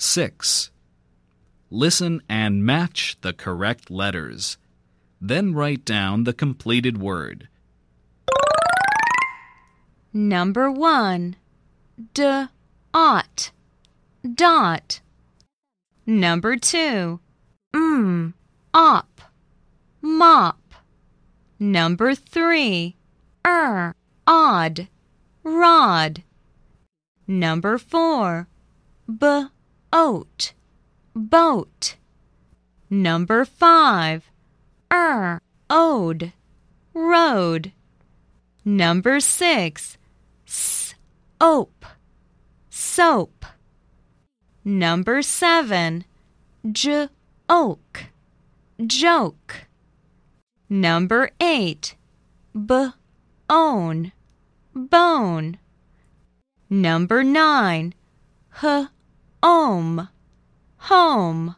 6. Listen and match the correct letters. Then write down the completed word. Number 1. D ought dot. Number 2. Mm op mop. Number 3. Er odd rod. Number 4. B oat boat. Number 5. Er ode road. Number 6. S ope soap. Number 7. J oak joke. Number 8. B own bone. Number 9. H home home.